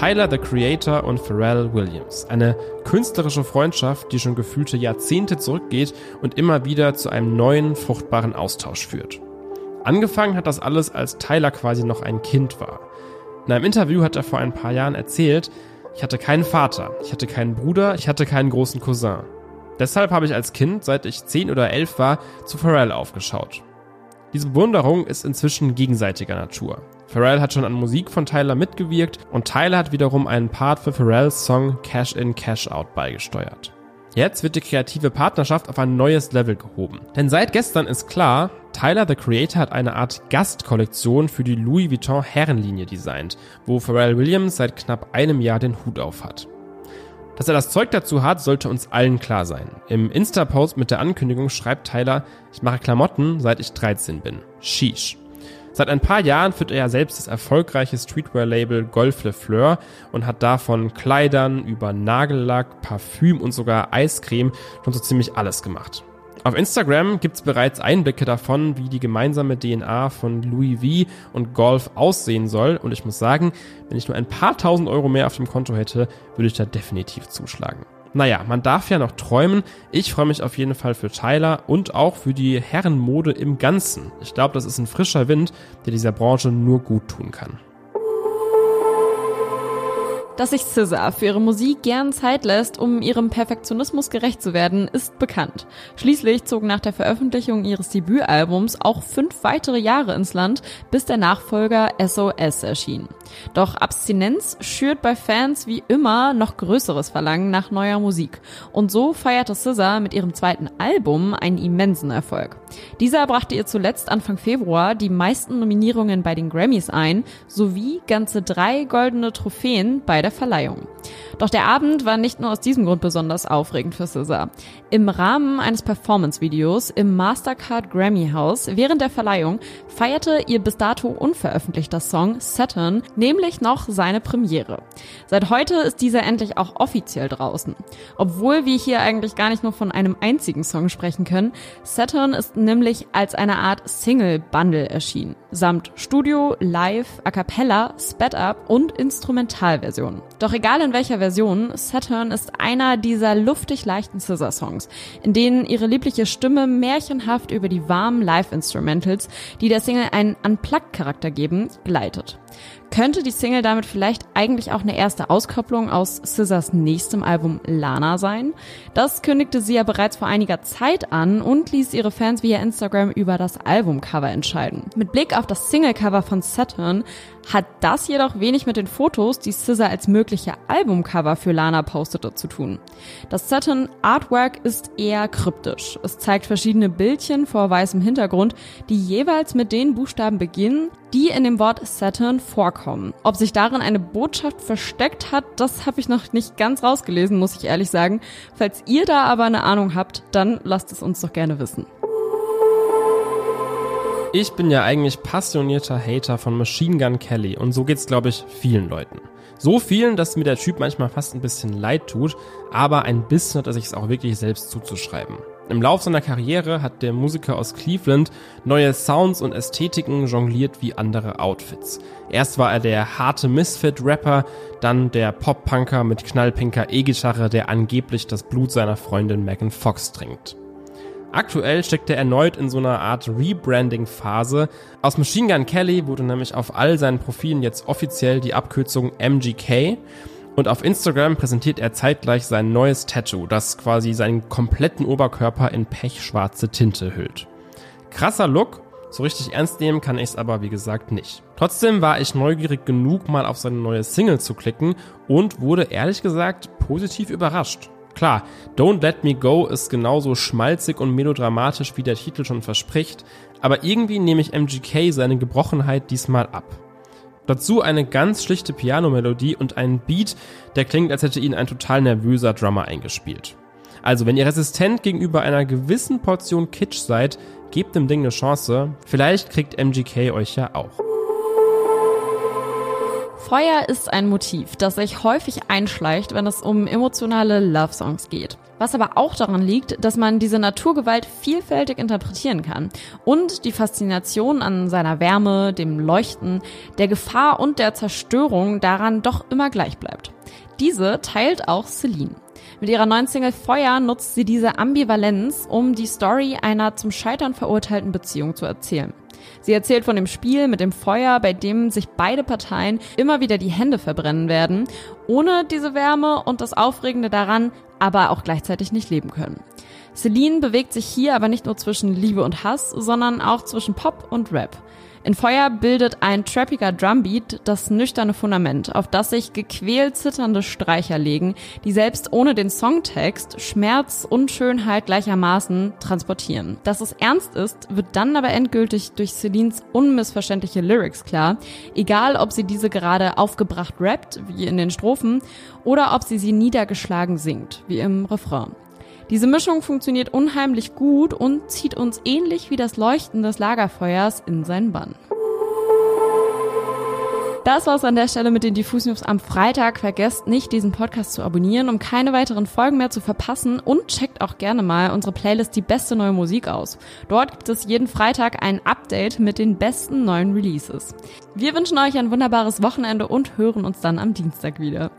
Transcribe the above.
Tyler the Creator und Pharrell Williams. Eine künstlerische Freundschaft, die schon gefühlte Jahrzehnte zurückgeht und immer wieder zu einem neuen, fruchtbaren Austausch führt. Angefangen hat das alles, als Tyler quasi noch ein Kind war. In einem Interview hat er vor ein paar Jahren erzählt, ich hatte keinen Vater, ich hatte keinen Bruder, ich hatte keinen großen Cousin. Deshalb habe ich als Kind, seit ich 10 oder 11 war, zu Pharrell aufgeschaut. Diese Bewunderung ist inzwischen gegenseitiger Natur. Pharrell hat schon an Musik von Tyler mitgewirkt und Tyler hat wiederum einen Part für Pharrells Song Cash In Cash Out beigesteuert. Jetzt wird die kreative Partnerschaft auf ein neues Level gehoben. Denn seit gestern ist klar, Tyler the Creator hat eine Art Gastkollektion für die Louis Vuitton Herrenlinie designt, wo Pharrell Williams seit knapp einem Jahr den Hut auf hat. Dass er das Zeug dazu hat, sollte uns allen klar sein. Im Insta-Post mit der Ankündigung schreibt Tyler, ich mache Klamotten, seit ich 13 bin. Sheesh. Seit ein paar Jahren führt er ja selbst das erfolgreiche Streetwear-Label Golf Le Fleur und hat davon Kleidern über Nagellack, Parfüm und sogar Eiscreme schon so ziemlich alles gemacht. Auf Instagram gibt's bereits Einblicke davon, wie die gemeinsame DNA von Louis V und Golf aussehen soll. Und ich muss sagen, wenn ich nur ein paar tausend Euro mehr auf dem Konto hätte, würde ich da definitiv zuschlagen. Naja, man darf ja noch träumen. Ich freue mich auf jeden Fall für Tyler und auch für die Herrenmode im Ganzen. Ich glaube, das ist ein frischer Wind, der dieser Branche nur gut tun kann. Dass sich SZA für ihre Musik gern Zeit lässt, um ihrem Perfektionismus gerecht zu werden, ist bekannt. Schließlich zogen nach der Veröffentlichung ihres Debütalbums auch fünf weitere Jahre ins Land, bis der Nachfolger SOS erschien. Doch Abstinenz schürt bei Fans wie immer noch größeres Verlangen nach neuer Musik. Und so feierte SZA mit ihrem zweiten Album einen immensen Erfolg. Dieser brachte ihr zuletzt Anfang Februar die meisten Nominierungen bei den Grammys ein, sowie ganze drei goldene Trophäen bei der der Verleihung. Doch der Abend war nicht nur aus diesem Grund besonders aufregend für SZA. Im Rahmen eines Performance-Videos im Mastercard Grammy House während der Verleihung feierte ihr bis dato unveröffentlichter Song Saturn nämlich noch seine Premiere. Seit heute ist dieser endlich auch offiziell draußen. Obwohl wir hier eigentlich gar nicht nur von einem einzigen Song sprechen können, Saturn ist nämlich als eine Art Single-Bundle erschienen, samt Studio, Live, A Cappella, Sped Up und Instrumentalversion. Doch egal in welcher Version, Saturn ist einer dieser luftig leichten Scissor-Songs, in denen ihre liebliche Stimme märchenhaft über die warmen Live-Instrumentals, die der Single einen Unplugged-Charakter geben, gleitet. Könnte die Single damit vielleicht eigentlich auch eine erste Auskopplung aus Scissors nächstem Album Lana sein? Das kündigte sie ja bereits vor einiger Zeit an und ließ ihre Fans via Instagram über das Albumcover entscheiden. Mit Blick auf das Singlecover von Saturn hat das jedoch wenig mit den Fotos, die Scissor als mögliche Albumcover für Lana postete, zu tun. Das Saturn Artwork ist eher kryptisch. Es zeigt verschiedene Bildchen vor weißem Hintergrund, die jeweils mit den Buchstaben beginnen, die in dem Wort Saturn vorkommen. Ob sich darin eine Botschaft versteckt hat, das habe ich noch nicht ganz rausgelesen, muss ich ehrlich sagen. Falls ihr da aber eine Ahnung habt, dann lasst es uns doch gerne wissen. Ich bin ja eigentlich passionierter Hater von Machine Gun Kelly und so geht's glaube ich vielen Leuten. So vielen, dass mir der Typ manchmal fast ein bisschen leid tut, aber ein bisschen hat er sich auch wirklich selbst zuzuschreiben. Im Lauf seiner Karriere hat der Musiker aus Cleveland neue Sounds und Ästhetiken jongliert wie andere Outfits. Erst war er der harte Misfit-Rapper, dann der Pop-Punker mit knallpinker E-Gitarre, der angeblich das Blut seiner Freundin Megan Fox trinkt. Aktuell steckt er erneut in so einer Art Rebranding-Phase. Aus Machine Gun Kelly wurde nämlich auf all seinen Profilen jetzt offiziell die Abkürzung MGK. Und auf Instagram präsentiert er zeitgleich sein neues Tattoo, das quasi seinen kompletten Oberkörper in pechschwarze Tinte hüllt. Krasser Look, so richtig ernst nehmen kann ich es aber wie gesagt nicht. Trotzdem war ich neugierig genug, mal auf seine neue Single zu klicken und wurde ehrlich gesagt positiv überrascht. Klar, Don't Let Me Go ist genauso schmalzig und melodramatisch, wie der Titel schon verspricht, aber irgendwie nehme ich MGK seine Gebrochenheit diesmal ab. Dazu eine ganz schlichte Pianomelodie und einen Beat, der klingt, als hätte ihn ein total nervöser Drummer eingespielt. Also, wenn ihr resistent gegenüber einer gewissen Portion Kitsch seid, gebt dem Ding eine Chance. Vielleicht kriegt MGK euch ja auch. Feuer ist ein Motiv, das sich häufig einschleicht, wenn es um emotionale Love-Songs geht. Was aber auch daran liegt, dass man diese Naturgewalt vielfältig interpretieren kann und die Faszination an seiner Wärme, dem Leuchten, der Gefahr und der Zerstörung daran doch immer gleich bleibt. Diese teilt auch Celine. Mit ihrer neuen Single Feuer nutzt sie diese Ambivalenz, um die Story einer zum Scheitern verurteilten Beziehung zu erzählen. Sie erzählt von dem Spiel mit dem Feuer, bei dem sich beide Parteien immer wieder die Hände verbrennen werden, ohne diese Wärme und das Aufregende daran, aber auch gleichzeitig nicht leben können. Celine bewegt sich hier aber nicht nur zwischen Liebe und Hass, sondern auch zwischen Pop und Rap. In Feuer bildet ein trappiger Drumbeat das nüchterne Fundament, auf das sich gequält zitternde Streicher legen, die selbst ohne den Songtext Schmerz und Schönheit gleichermaßen transportieren. Dass es ernst ist, wird dann aber endgültig durch Celines unmissverständliche Lyrics klar, egal ob sie diese gerade aufgebracht rappt, wie in den Strophen, oder ob sie sie niedergeschlagen singt, wie im Refrain. Diese Mischung funktioniert unheimlich gut und zieht uns ähnlich wie das Leuchten des Lagerfeuers in seinen Bann. Das war's an der Stelle mit den Diffus News am Freitag. Vergesst nicht, diesen Podcast zu abonnieren, um keine weiteren Folgen mehr zu verpassen und checkt auch gerne mal unsere Playlist Die beste neue Musik aus. Dort gibt es jeden Freitag ein Update mit den besten neuen Releases. Wir wünschen euch ein wunderbares Wochenende und hören uns dann am Dienstag wieder.